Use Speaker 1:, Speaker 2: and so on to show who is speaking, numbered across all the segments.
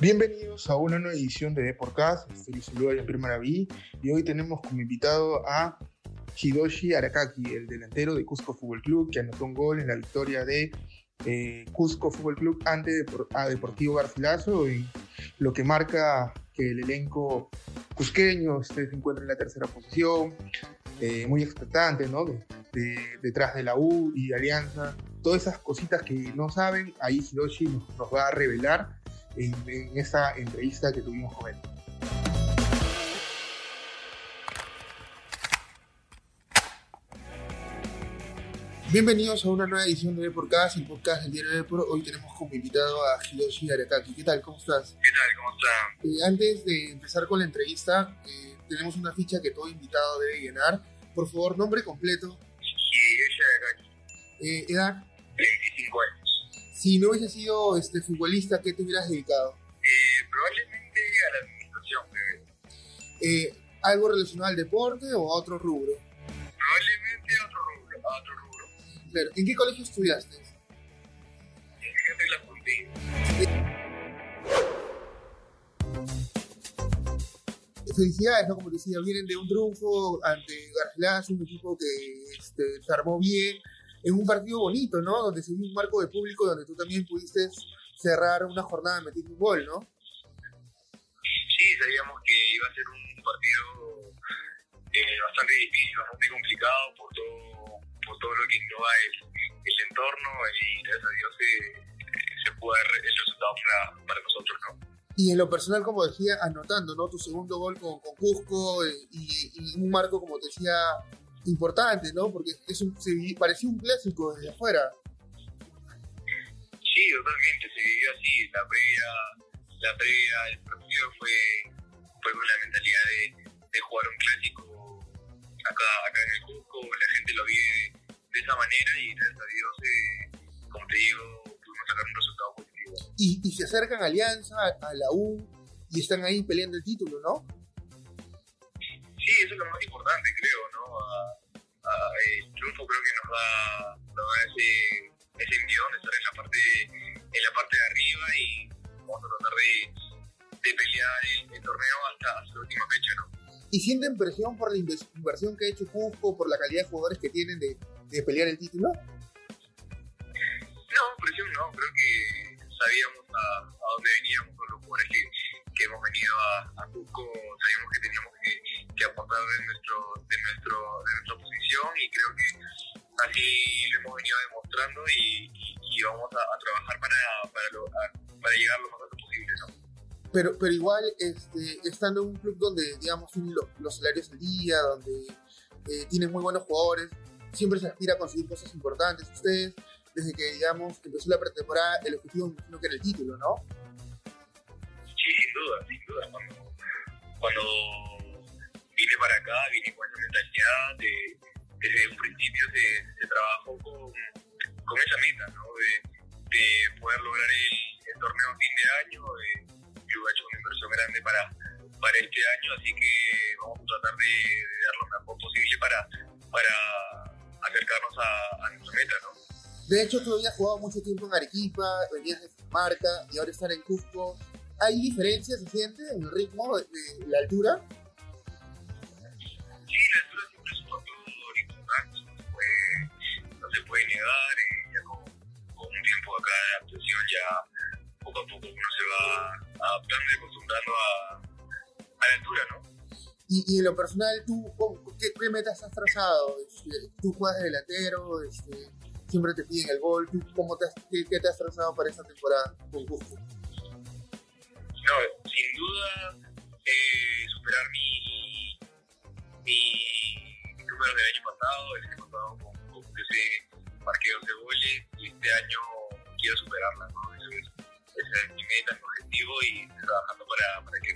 Speaker 1: Bienvenidos a una nueva edición de Deporcast. Este les saluda Jean-Pierre y hoy tenemos como invitado a Hidoshi Arakaki, el delantero de Cusco Fútbol Club, que anotó un gol en la victoria de eh, Cusco Fútbol Club ante a Deportivo Garcilaso y lo que marca que el elenco cusqueño se encuentra en la tercera posición, eh, muy expectante, ¿no? detrás de la U y Alianza, todas esas cositas que no saben, ahí Hidoshi nos, nos va a revelar en, en esa entrevista que tuvimos con él. Bienvenidos a una nueva edición de Deporcast, el podcast del diario de Depor. Hoy tenemos como invitado a Hiroshi Arakaki. ¿Qué tal? ¿Cómo estás?
Speaker 2: ¿Qué tal? ¿Cómo estás?
Speaker 1: Eh, antes de empezar con la entrevista, eh, tenemos una ficha que todo invitado debe llenar. Por favor, nombre completo.
Speaker 2: Hiroshi Arakaki.
Speaker 1: Eh, edad.
Speaker 2: 25 años.
Speaker 1: Si no hubiese sido este, futbolista, ¿qué te hubieras dedicado?
Speaker 2: Eh, probablemente a la administración.
Speaker 1: Eh, ¿Algo relacionado al deporte o a otro rubro?
Speaker 2: Probablemente a otro rubro, a otro rubro.
Speaker 1: Claro. ¿En qué colegio estudiaste?
Speaker 2: La puntín.
Speaker 1: Felicidades, ¿no? Como decía, vienen de un triunfo ante Garcilaso, un equipo que este, se armó bien, en un partido bonito, ¿no? Donde se vio un marco de público donde tú también pudiste cerrar una jornada metiendo un gol, ¿no?
Speaker 2: Sí, sabíamos que iba a ser un partido eh, bastante difícil, bastante complicado por todo, por todo lo que innova el, el entorno y gracias a Dios se, se pudo dar el resultado para, para nosotros, ¿no?
Speaker 1: Y en lo personal, como decía, anotando, ¿no? Tu segundo gol con, con Cusco eh, y, y un marco, como te decía, importante, ¿no? Porque es un, se parecía un clásico desde afuera.
Speaker 2: Sí, totalmente, se vivió así. La previa, la previa del partido fue, fue con la mentalidad de, de jugar un clásico acá, acá en el Cusco. La gente lo vive de, de esa manera y gracias a Dios, eh, como te digo, pudimos sacar un resultado positivo.
Speaker 1: Y, y se acercan a Alianza, a la U, y están ahí peleando el título, ¿no?
Speaker 2: Sí, eso es lo más importante, creo, ¿no? A- a- el triunfo creo que nos da, nos da ese, ese envión de estar en la parte en la parte de arriba y vamos a tratar de, de pelear el, el torneo hasta, hasta la última fecha, ¿no?
Speaker 1: Y sienten presión por la inversión que ha hecho Cusco, por la calidad de jugadores que tienen de, de pelear el título.
Speaker 2: No, presión no, creo que sabíamos a, a dónde veníamos con los jugadores que, que hemos venido a, a Cusco, sabíamos que teníamos que, aportar de, nuestro, de, nuestro, de nuestra posición y creo que así lo hemos venido demostrando y, y, y vamos a, a trabajar para, para, lo- a- para llegar lo más alto posible, ¿no?
Speaker 1: Pero, pero igual, este, estando en un club donde, digamos, tienen lo- los salarios al día, donde eh, tienen muy buenos jugadores, siempre se aspira a conseguir cosas importantes. Ustedes, desde que, digamos, empezó la pretemporada, el objetivo me imagino que era el título, ¿no?
Speaker 2: Sí, sin duda, sin duda. Cuando, cuando vine para acá, vine con esa mentalidad de, desde un principio se, trabajó con, con esa meta, ¿no? De, de poder lograr el, el torneo fin de año. Eh, yo he hecho una inversión grande para, para este año, así que vamos a tratar de, de dar lo mejor posible para, para acercarnos a, a nuestra meta, ¿no?
Speaker 1: De hecho, tú habías jugado mucho tiempo en Arequipa, venías de Marca y ahora están en Cusco. ¿Hay diferencias, se siente, en el ritmo, de, de la altura?
Speaker 2: Adaptando y acostumbrando a, a la altura, ¿no?
Speaker 1: Y, y en lo personal, ¿tú qué, qué metas has trazado? Este, tú juegas de delantero, este, siempre te piden el gol. ¿Tú cómo te has, qué, qué te has trazado para esta temporada con Cusco?
Speaker 2: No, sin duda eh, superar mi, mi, mi número del año pasado, el año pasado con, con ese marqué 12 goles y este año quiero superarla, ¿no? Y trabajando para, para que.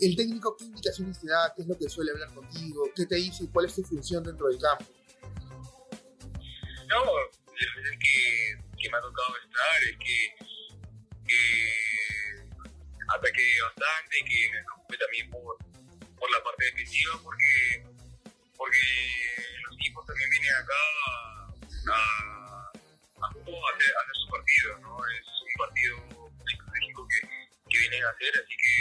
Speaker 1: ¿El técnico qué indicaciones te da? ¿Qué es lo que suele hablar contigo? ¿Qué te dice? ¿Cuál es tu función dentro del campo?
Speaker 2: No, la verdad que, que me ha tocado estar es que, que ataque bastante, que me preocupe también por, por la parte defensiva, porque, porque los equipos también vienen acá a, a, a, hacer, a hacer su partido, ¿no? Es un partido que, vienen quieren hacer, así que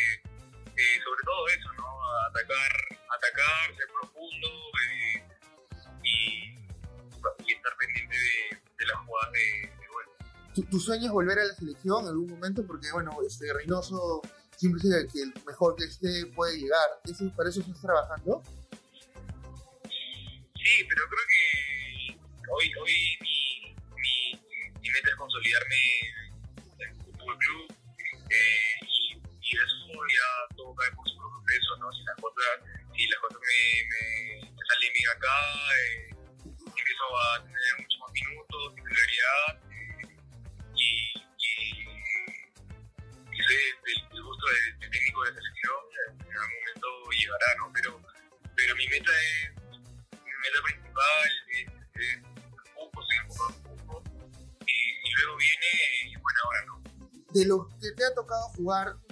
Speaker 2: eh, sobre todo eso, ¿no? Atacar, atacar, ser profundo eh, y, y, estar pendiente de, de las jugadas de, de gol.
Speaker 1: ¿Tu, ¿Tu, sueño es volver a la selección en algún momento? Porque, bueno, este Reynoso siempre dice que el mejor que esté puede llegar. ¿Eso, ¿Para eso estás trabajando?
Speaker 2: Sí, pero creo que hoy, hoy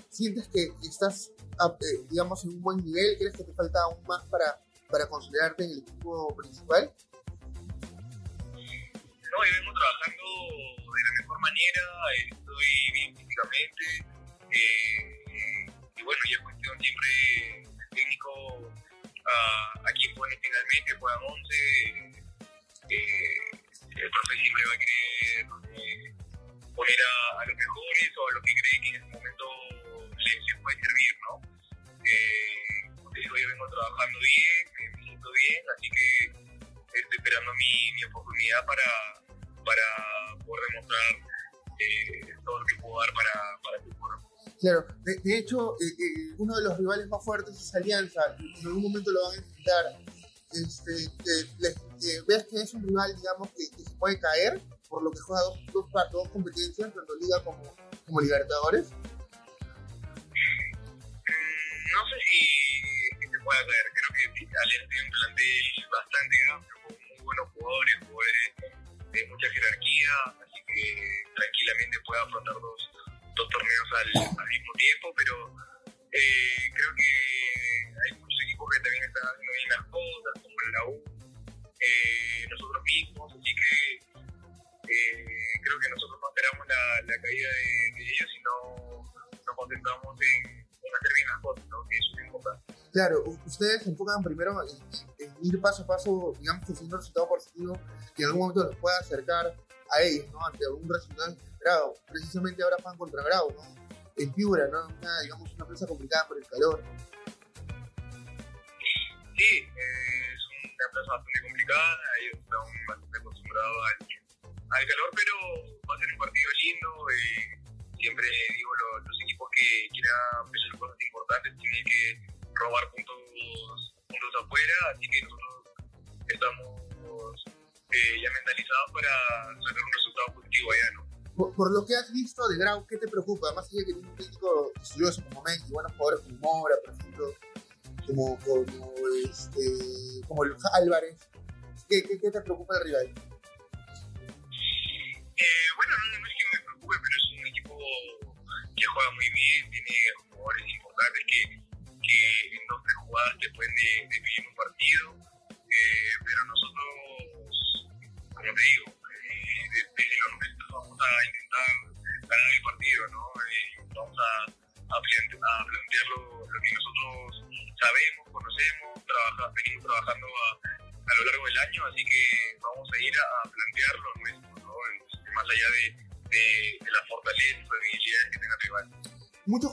Speaker 1: ¿sientes que estás, eh, digamos, en un buen nivel? ¿Crees que te falta aún más para, para consolidarte en el equipo principal?
Speaker 2: No, yo vengo trabajando de la mejor manera, estoy bien físicamente, eh, y bueno, ya es cuestión siempre el técnico a, a quien pone finalmente, juegan 11, eh, el profe siempre va a querer eh, poner a, los mejores o a los que cree que en ese momento les, les puede servir, ¿no? Eh, como te digo, yo vengo trabajando bien, me siento bien, así que estoy esperando mi, mi oportunidad para, para poder demostrar eh, todo lo que puedo dar para, para el fútbol.
Speaker 1: Claro, de, de hecho, eh, eh, uno de los rivales más fuertes es Alianza, en algún momento lo van a enfrentar. Este, ¿Ves que es un rival, digamos, que, que se puede caer? Por lo que juega dos, dos, dos competencias, tanto Liga como, como Libertadores?
Speaker 2: No sé si se puede caer, creo que Alianza tiene un plantel bastante amplio, con muy buenos jugadores, jugadores de mucha jerarquía, así que tranquilamente puede afrontar dos, dos torneos al, al mismo
Speaker 1: Claro, ustedes se enfocan primero en, ir paso a paso, digamos, consiguiendo resultado positivo que en algún momento los pueda acercar a ellos, ¿no? Ante algún resultado inesperado. Precisamente ahora van contra Grau, ¿no? En Piura, ¿no? Una, digamos, una plaza complicada por el calor.
Speaker 2: Sí, eh, es una plaza bastante complicada, ellos están bastante acostumbrados al al calor, pero va a ser un partido lindo. Eh, siempre digo, lo, los equipos que quieran hacer cosas importantes tienen que robar puntos, puntos afuera, así que nosotros estamos eh, ya mentalizados para sacar un resultado positivo allá, ¿no?
Speaker 1: Por, por, lo que has visto de Grau, ¿qué te preocupa? Más allá que tiene un técnico estudioso como Messi, buenos jugadores como Mora, por ejemplo, como, como, este, como Álvarez, ¿qué, qué, qué te preocupa del rival?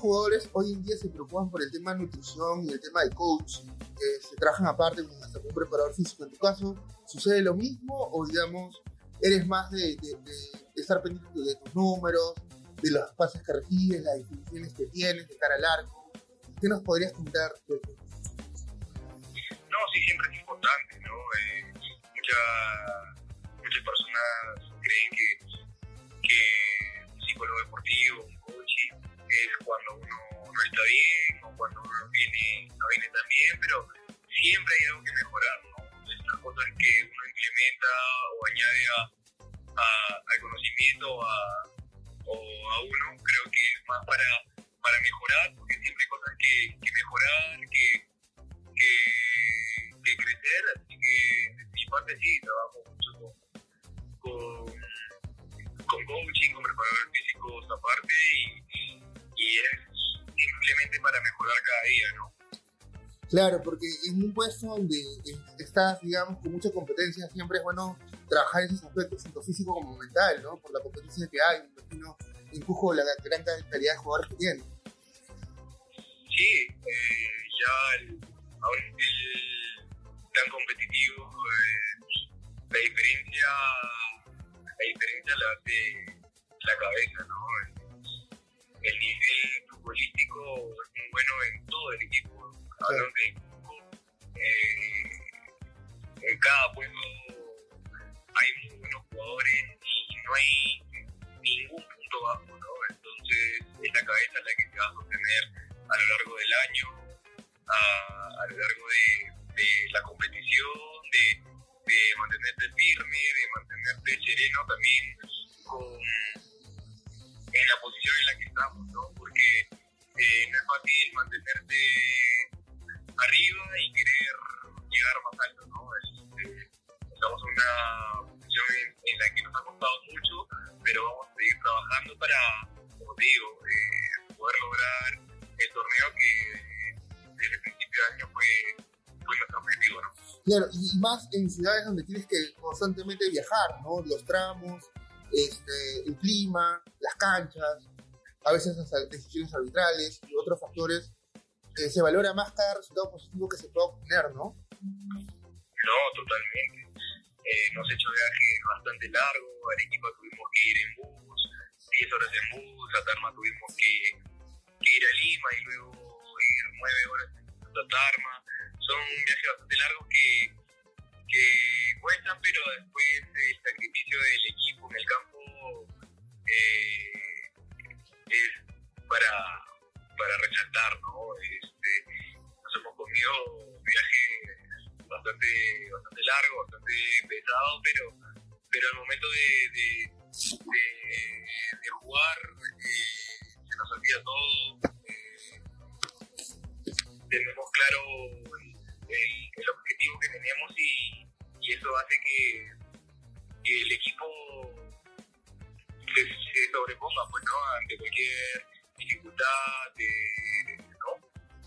Speaker 2: Jugadores
Speaker 1: hoy en día se preocupan por el tema de nutrición y el tema de coach, eh, se trabajan aparte con un preparador físico. En tu caso, ¿sucede lo mismo o digamos, eres más de, de, de estar pendiente de tus números, de los pases que recibes, las definiciones que tienes de cara al arco? ¿Qué nos podrías contar?
Speaker 2: No, sí, siempre es importante, ¿no? Eh, muchas, muchas personas creen que que un psicólogo deportivo, es cuando uno no está bien o cuando uno viene, no viene tan pero siempre hay algo que mejorar, ¿no? Las cosas que uno implementa o añade a, al conocimiento o a uno, creo que es más para, para mejorar, porque siempre hay cosas que, que mejorar, que, que, crecer, así que mi parte sí, trabajo mucho con, con con coaching, con preparadores físicos aparte y, y es día, ¿no?
Speaker 1: Claro, porque en un puesto donde estás, digamos, con mucha competencia, siempre es bueno trabajar esos aspectos, tanto físico como mental, ¿no? Por la competencia que hay, me imagino, empujo la gran calidad de jugadores que tiene.
Speaker 2: Sí, eh, ya el, ahora el tan competitivo, eh, la diferencia, la diferencia la hace la cabeza, ¿no? El, nivel futbolístico es muy bueno en todo el equipo, hablando de equipo, eh, en cada pueblo hay muy buenos jugadores y no hay ningún punto bajo, ¿no? Entonces es la cabeza la que te va a sostener a lo largo del año, a, a lo largo de, de la competición, de,
Speaker 1: Claro, y más en ciudades donde tienes que constantemente viajar, ¿no? Los tramos, este, el clima, las canchas, a veces las decisiones arbitrales y otros factores, eh, se valora más cada resultado positivo que se pueda obtener, ¿no?
Speaker 2: No, totalmente. Eh, nos hecho viajes bastante largos, Arequipa tuvimos que ir en bus, 10 horas en bus, a Tarma tuvimos que, que ir a Lima y luego ir 9 horas a Tarma. Son viajes bastante largos que, que cuestan, pero después el sacrificio del equipo en el campo eh, es para, para resaltar, ¿no? Este, nos hemos comido viajes bastante, bastante largo, bastante pesado, pero, pero al momento de, de jugar eh, se nos olvida todo. Eh, tenemos claro el, objetivo que tenemos y, eso hace que, el equipo se, se, sobreponga pues, ¿no? ante cualquier dificultad,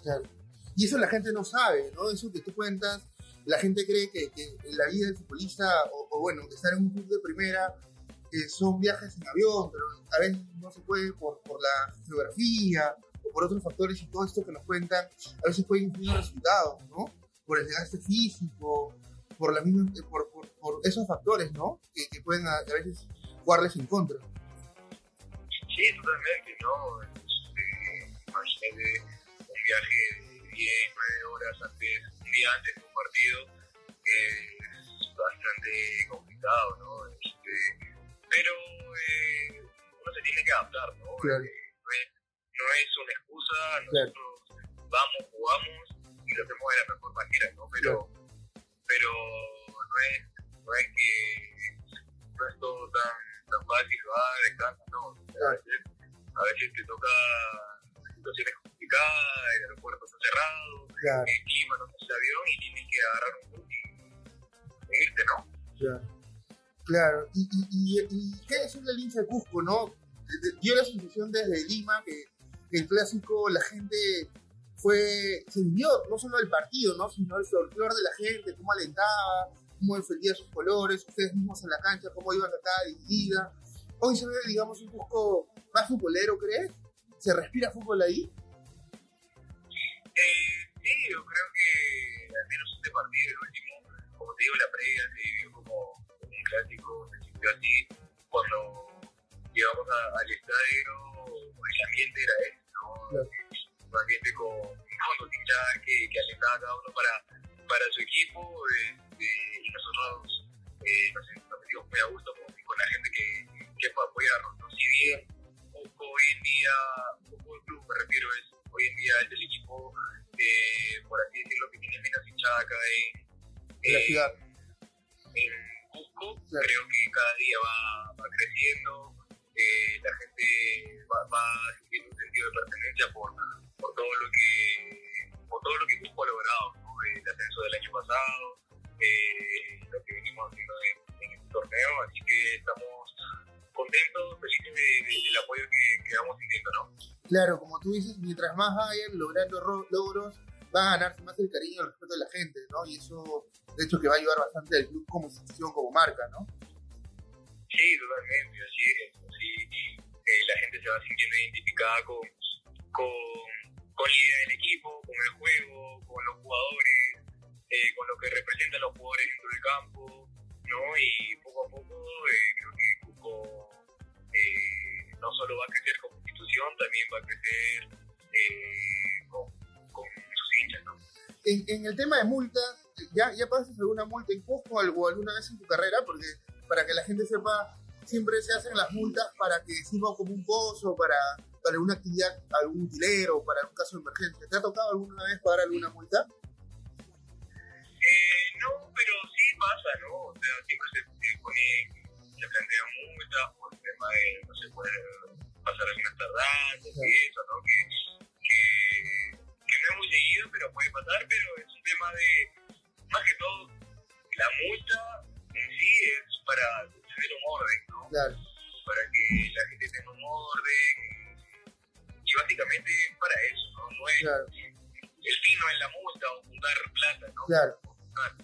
Speaker 2: ¿no?
Speaker 1: Y eso la gente no sabe, ¿no? Eso que tú cuentas la gente cree que, que la vida del futbolista, o, o, bueno, estar en un club de primera, eh, son viajes en avión, pero a veces no se puede por, por la geografía o por otros factores y todo esto que nos cuentan, a veces puede influir en resultados, ¿no? Por el desgaste físico, por, la misma, por, por, por esos factores, ¿no? Que, que pueden a, veces jugarles en contra.
Speaker 2: Sí, totalmente, ¿no? Este, imagínate un viaje de 10, 9 horas antes día antes de un partido es bastante complicado, ¿no? Este, pero eh, uno se tiene que adaptar, ¿no?
Speaker 1: Claro.
Speaker 2: Eh, no, es, no, es, una excusa, nosotros claro. vamos, jugamos y lo hacemos de la mejor manera, ¿no? Pero, pero no, es, no es que no es todo tan, tan fácil, va, descansa, ¿no? A veces, a veces te toca situaciones complicadas, el aeropuerto está cerrado,
Speaker 1: claro.
Speaker 2: el clima no está avión y tienes que agarrar un bus y irte, ¿no?
Speaker 1: Claro. Claro. ¿Y, y, y, y qué es el hincha de Cusco, no? Dio la sensación desde Lima que el clásico la gente fue, se vivió no solo el partido, ¿no? sino el folclore de la gente, cómo alentaba, cómo defendía sus colores, ustedes mismos en la cancha, cómo iban a cada dividida. Hoy se ve, digamos, un Cusco más futbolero, ¿crees? ¿Se respira fútbol ahí?
Speaker 2: Eh, sí, yo creo que al menos este partido, el último, como te digo, la previa se vivió como un clásico, se sintió así. Cuando llegamos a, al estadio, el ambiente era ese, ¿no? Claro. Un ambiente con, con que, que alentaba a cada uno para, para su equipo este, y nosotros eh, nos, nos sentimos muy a gusto con, con la gente que, que apoyarnos. ¿no? Si bien hoy en día, Fútbol Club me refiero, es hoy en día es el equipo, eh, por así decirlo, que tiene menos hinchada acá en,
Speaker 1: en, la ciudad.
Speaker 2: en Cusco. Claro. Creo que cada día va, va creciendo, eh, la gente va, va sintiendo un sentido de pertenencia por, por todo lo que por todo lo que ha logrado, ¿no? el ascenso del año pasado, eh, lo que venimos haciendo en, en este torneo, así que estamos contentos, felices de, de, del apoyo que, que vamos sintiendo, ¿no?
Speaker 1: Claro, como tú dices, mientras más vayan logrando logros, va a ganarse más el cariño y el respeto de la gente, ¿no? Y eso, de hecho, que va a ayudar bastante al club como institución, como marca, ¿no?
Speaker 2: Sí, totalmente, así es. Eh, la gente se va sintiendo identificada con, con, con la idea del equipo, con el juego, con los jugadores, eh, con lo que representan los jugadores dentro del campo, ¿no? Y poco a poco eh, creo que Cusco no solo va a crecer como institución, también va a crecer con, con, sus hinchas, ¿no?
Speaker 1: En, en, el tema de multas, ¿ya, ya pasas alguna multa en Cusco alguna vez en tu carrera? Porque para que la gente sepa, siempre se hacen las multas para que sirva como un pozo, para, para una actividad, algún utilero, para un caso de emergencia. ¿Te ha tocado alguna vez pagar alguna multa?
Speaker 2: Eh, no, pero sí pasa, ¿no? O sea, siempre se, pone, se plantean multas por el tema de no se puede pasar algunas tardanzas y eso, ¿no? Que, que, que no es muy seguido, pero puede pasar, pero es un tema de, más que todo, la multa en sí es para tener un orden, ¿no?
Speaker 1: Claro.
Speaker 2: Para que la gente tenga un orden. Y básicamente para eso, ¿no? No es, claro. El fin no es la multa o juntar plata, ¿no?
Speaker 1: Claro.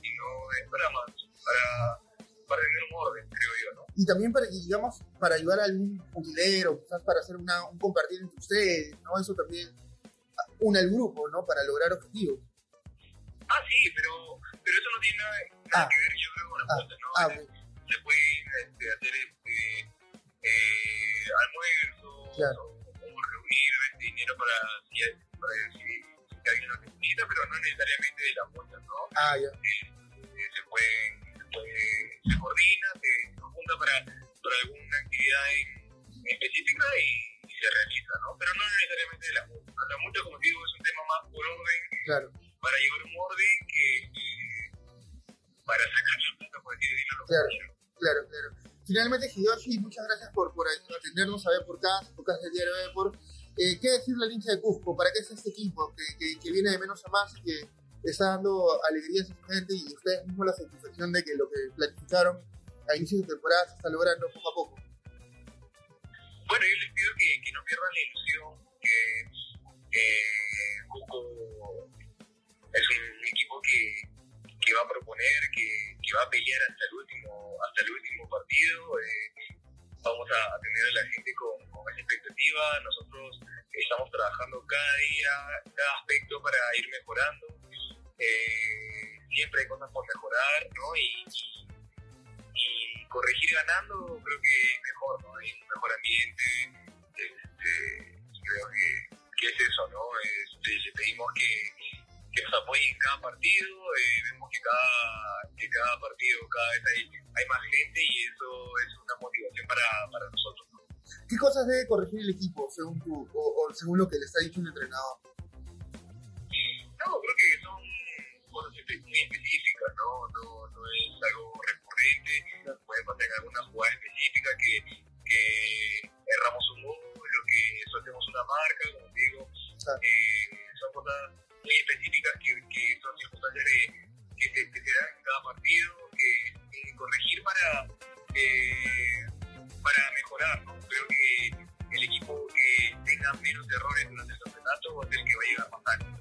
Speaker 2: Sino es para más, para, para tener un orden, creo yo, ¿no?
Speaker 1: Y también para, digamos, para ayudar a algún utilero, quizás para hacer una, un compartir entre ustedes, ¿no? Eso también une al grupo, ¿no? Para lograr objetivos.
Speaker 2: Ah, sí, pero, pero eso no tiene nada, nada ah. que ver, yo creo, con la ah. multa, ¿no?
Speaker 1: Ah,
Speaker 2: se pueden este, hacer este, eh, almuerzos claro. Para, si, para si, si alguien lo necesita, pero no necesariamente de la multa, ¿no?
Speaker 1: Ah, ya.
Speaker 2: Eh, eh, se, pueden, se, puede, se coordina, se, se junta para, para alguna actividad en, específica y, y, se realiza, ¿no? Pero no necesariamente de la multa. La multa, como digo, es un tema más por orden,
Speaker 1: claro.
Speaker 2: para llevar un orden que, para sacar la plata, por así decirlo.
Speaker 1: Claro. Claro, claro. Finalmente, Hidoshi, muchas gracias por, por atendernos a ver por acá, por del diario de por. Eh, ¿Qué decir la hincha de Cusco? ¿Para qué es este equipo que, que, viene de menos a más y que está dando alegrías a su gente y ustedes mismos la satisfacción de que lo que planificaron a inicio de temporada se está logrando poco a poco?
Speaker 2: Bueno, yo les pido que, no pierdan la ilusión, que Cusco es un equipo que, que va a proponer, que que va a pelear hasta el último, hasta el último partido. Eh, vamos a, tener a la gente con, esa Nosotros estamos trabajando cada día, cada aspecto para ir mejorando. Eh, siempre hay cosas por mejorar, ¿no? Y, corregir ganando creo que es mejor, ¿no? Hay un mejor ambiente. Este, creo que, que, es eso, ¿no? Este, pedimos que que nos apoyen en cada partido. Eh, vemos que cada, que cada partido, cada vez hay, hay más gente y eso es una motivación para, para nosotros.
Speaker 1: ¿Qué cosas debe corregir el equipo según tú o, según lo que les ha dicho un entrenador?
Speaker 2: No, creo que son cosas muy específicas, ¿no? No, no es algo recurrente. Puede pasar en alguna jugada específica que, que erramos un gol, lo que soltemos una marca, como digo. Eh, son cosas muy específicas que, que son circunstancias que, se, que se dan en cada partido, que, que corregir para, eh, para mejorar. ¿no? Creo que el equipo que tenga menos errores durante el campeonato ser el que va a llegar más alto.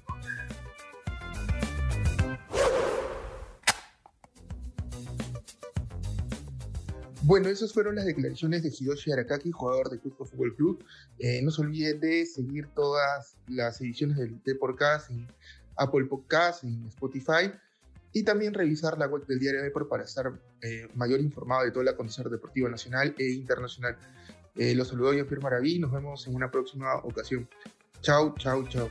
Speaker 1: Bueno, esas fueron las declaraciones de Hidoshi Arakaki, jugador de Cusco Fútbol Club. Eh, no se olviden de seguir todas las ediciones del Deporcast en Apple Podcast, en Spotify y también revisar la web del diario Deport para estar eh, mayor informado de todo el acontecer deportivo nacional e internacional. Eh, los saludo yo, Pierre Maraví, nos vemos en una próxima ocasión. Chau, chau, chau.